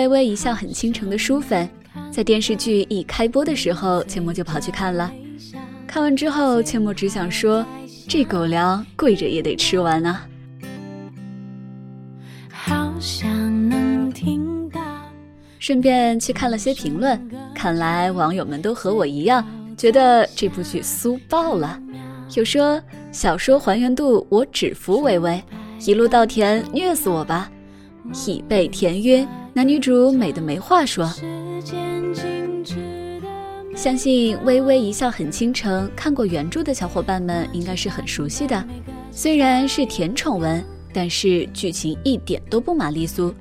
微微一笑很倾城的书粉，在电视剧一开播的时候，阡陌就跑去看了。看完之后，阡陌只想说：这狗粮跪着也得吃完啊！好想能听到。顺便去看了些评论，看来网友们都和我一样，觉得这部剧酥爆了。有说小说还原度我只服微微，一路稻田虐死我吧，已被甜晕。男女主美的没话说。相信微微一笑很倾城，看过原著的小伙伴们应该是很熟悉的。虽然是甜宠文，但是剧情一点都不玛丽苏。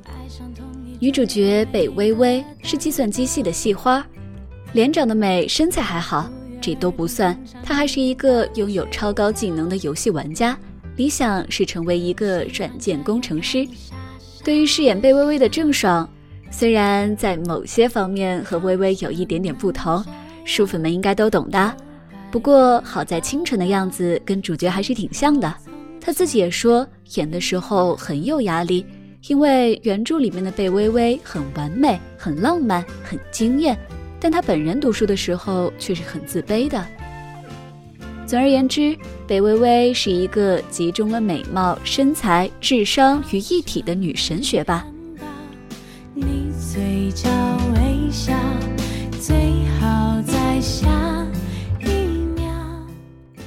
女主角北微微是计算机系的系花，脸长得美，身材还好。这都不算，她还是一个拥有超高技能的游戏玩家，理想是成为一个软件工程师。对于饰演贝微微的郑爽，虽然在某些方面和微微有一点点不同，书粉们应该都懂的。不过好在清纯的样子跟主角还是挺像的。他自己也说，演的时候很有压力，因为原著里面的贝微微很完美、很浪漫、很惊艳。但他本人读书的时候却是很自卑的。总而言之，北微微是一个集中了美貌、身材、智商于一体的女神学霸。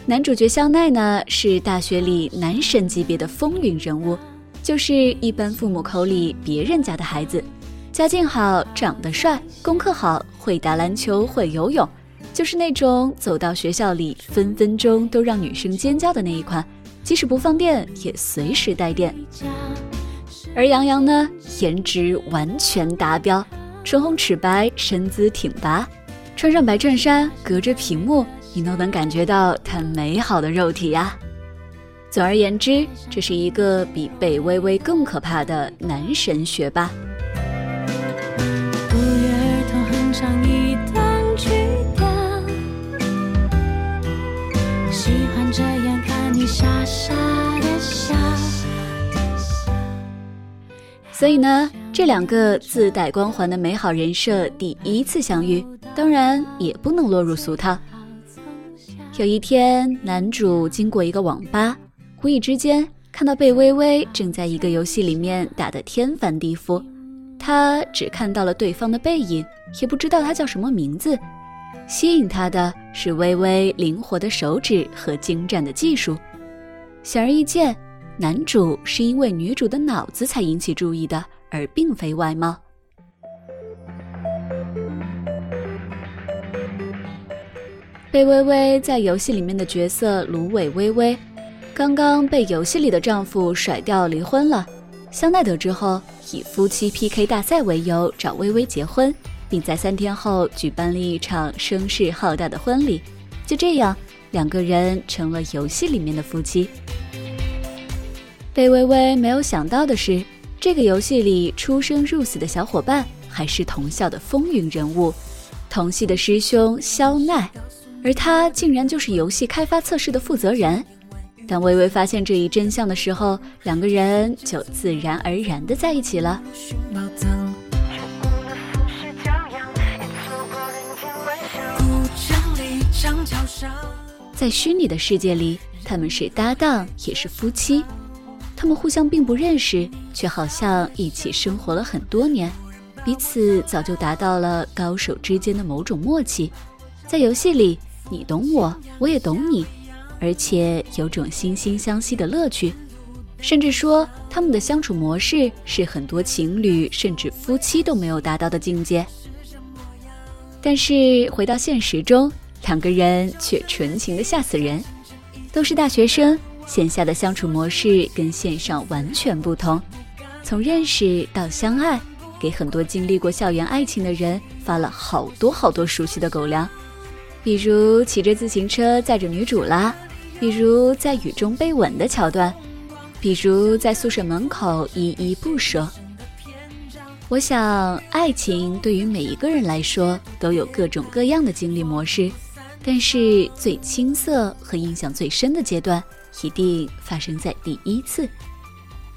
男主角肖奈呢，是大学里男神级别的风云人物，就是一般父母口里别人家的孩子。家境好，长得帅，功课好，会打篮球，会游泳，就是那种走到学校里分分钟都让女生尖叫的那一款，即使不放电也随时带电。而杨洋呢，颜值完全达标，唇红齿白，身姿挺拔，穿上白衬衫，隔着屏幕你都能感觉到他美好的肉体呀。总而言之，这是一个比贝微微更可怕的男神学霸。这样看你傻傻的笑所以呢，这两个自带光环的美好人设第一次相遇，当然也不能落入俗套。有一天，男主经过一个网吧，无意之间看到贝微微正在一个游戏里面打得天翻地覆，他只看到了对方的背影，也不知道他叫什么名字。吸引他的是微微灵活的手指和精湛的技术。显而易见。男主是因为女主的脑子才引起注意的，而并非外貌。贝微微在游戏里面的角色芦苇微微，刚刚被游戏里的丈夫甩掉离婚了。香奈得知后，以夫妻 PK 大赛为由找微微结婚，并在三天后举办了一场声势浩大的婚礼。就这样，两个人成了游戏里面的夫妻。贝微微没有想到的是，这个游戏里出生入死的小伙伴还是同校的风云人物，同系的师兄肖奈，而他竟然就是游戏开发测试的负责人。当微微发现这一真相的时候，两个人就自然而然的在一起了。在虚拟的世界里，他们是搭档，也是夫妻。他们互相并不认识，却好像一起生活了很多年，彼此早就达到了高手之间的某种默契。在游戏里，你懂我，我也懂你，而且有种惺惺相惜的乐趣。甚至说，他们的相处模式是很多情侣甚至夫妻都没有达到的境界。但是回到现实中，两个人却纯情的吓死人，都是大学生。线下的相处模式跟线上完全不同，从认识到相爱，给很多经历过校园爱情的人发了好多好多熟悉的狗粮，比如骑着自行车载着女主啦，比如在雨中被吻的桥段，比如在宿舍门口依依不舍。我想，爱情对于每一个人来说都有各种各样的经历模式，但是最青涩和印象最深的阶段。一定发生在第一次，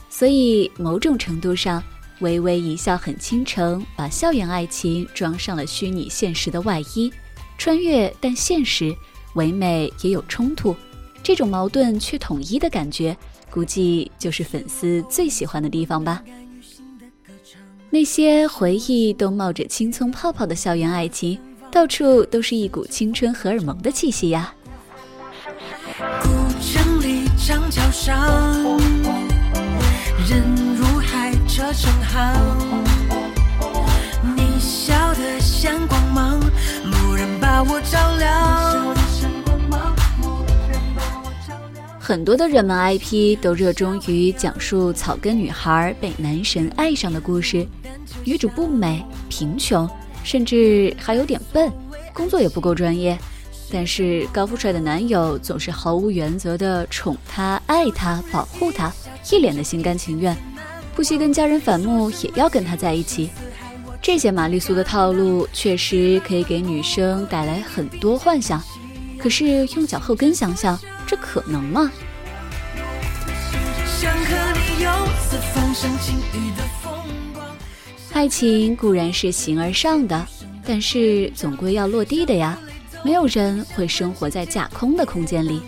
所以某种程度上，微微一笑很倾城，把校园爱情装上了虚拟现实的外衣，穿越但现实，唯美也有冲突，这种矛盾却统一的感觉，估计就是粉丝最喜欢的地方吧。那些回忆都冒着青葱泡泡的校园爱情，到处都是一股青春荷尔蒙的气息呀。古城里长桥上，人如海，车成行。你笑得像光芒，蓦然把我照亮。很多的热门 IP 都热衷于讲述草根女孩被男神爱上的故事，女主不美、贫穷，甚至还有点笨，工作也不够专业。但是高富帅的男友总是毫无原则的宠她、爱她、保护她，一脸的心甘情愿，不惜跟家人反目也要跟她在一起。这些玛丽苏的套路确实可以给女生带来很多幻想，可是用脚后跟想想，这可能吗？爱情固然是形而上的，但是总归要落地的呀。没有人会生活在架空的空间里，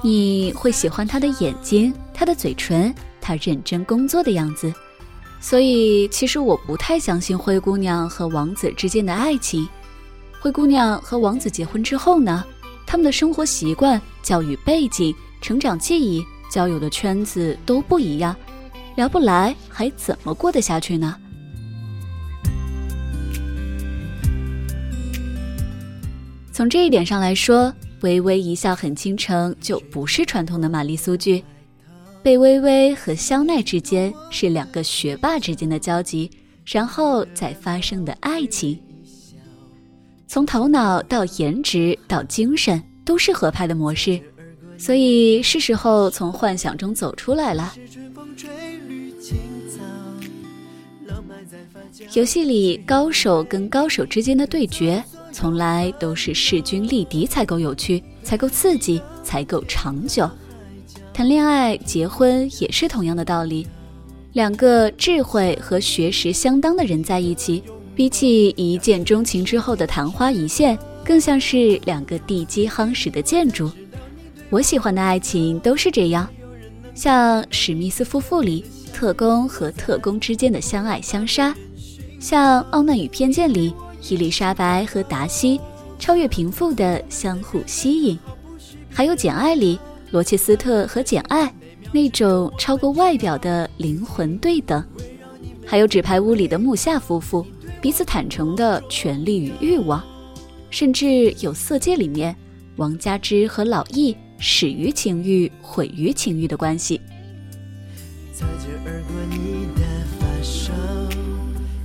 你会喜欢他的眼睛、他的嘴唇、他认真工作的样子。所以，其实我不太相信灰姑娘和王子之间的爱情。灰姑娘和王子结婚之后呢？他们的生活习惯、教育背景、成长记忆、交友的圈子都不一样，聊不来还怎么过得下去呢？从这一点上来说，微微一笑很倾城就不是传统的玛丽苏剧。贝微微和香奈之间是两个学霸之间的交集，然后再发生的爱情。从头脑到颜值到精神都是合拍的模式，所以是时候从幻想中走出来了。游戏里高手跟高手之间的对决。从来都是势均力敌才够有趣，才够刺激，才够长久。谈恋爱、结婚也是同样的道理。两个智慧和学识相当的人在一起，比起一见钟情之后的昙花一现，更像是两个地基夯实的建筑。我喜欢的爱情都是这样，像史密斯夫妇里特工和特工之间的相爱相杀，像《傲慢与偏见》里。伊丽莎白和达西超越贫富的相互吸引，还有《简爱》里罗切斯特和简爱那种超过外表的灵魂对等，还有《纸牌屋》里的木下夫妇彼此坦诚的权利与欲望，甚至有《色戒》里面王佳芝和老易始于情欲毁于情欲的关系。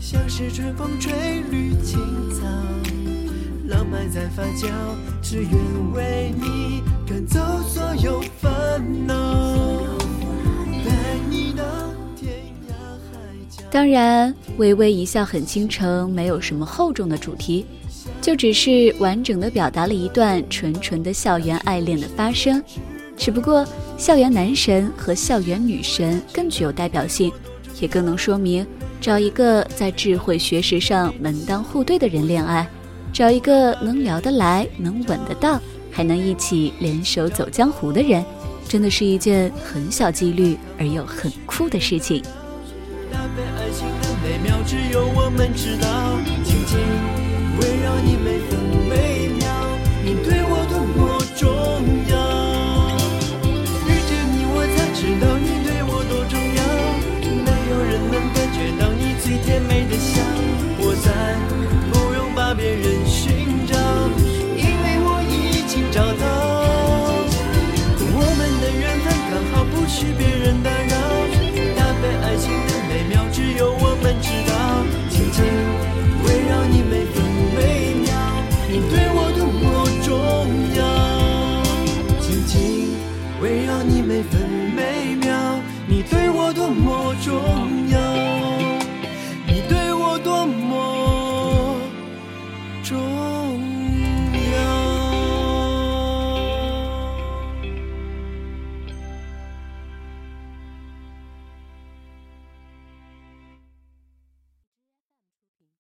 像是春风吹绿青草，浪漫在发酵，只愿为你赶走所有烦恼。当然，微微一笑很倾城，没有什么厚重的主题，就只是完整的表达了一段纯纯的校园爱恋的发生。只不过，校园男神和校园女神更具有代表性，也更能说明。找一个在智慧学识上门当户对的人恋爱，找一个能聊得来，能吻得到，还能一起联手走江湖的人，真的是一件很小几率而又很酷的事情。围绕你每分每秒。中。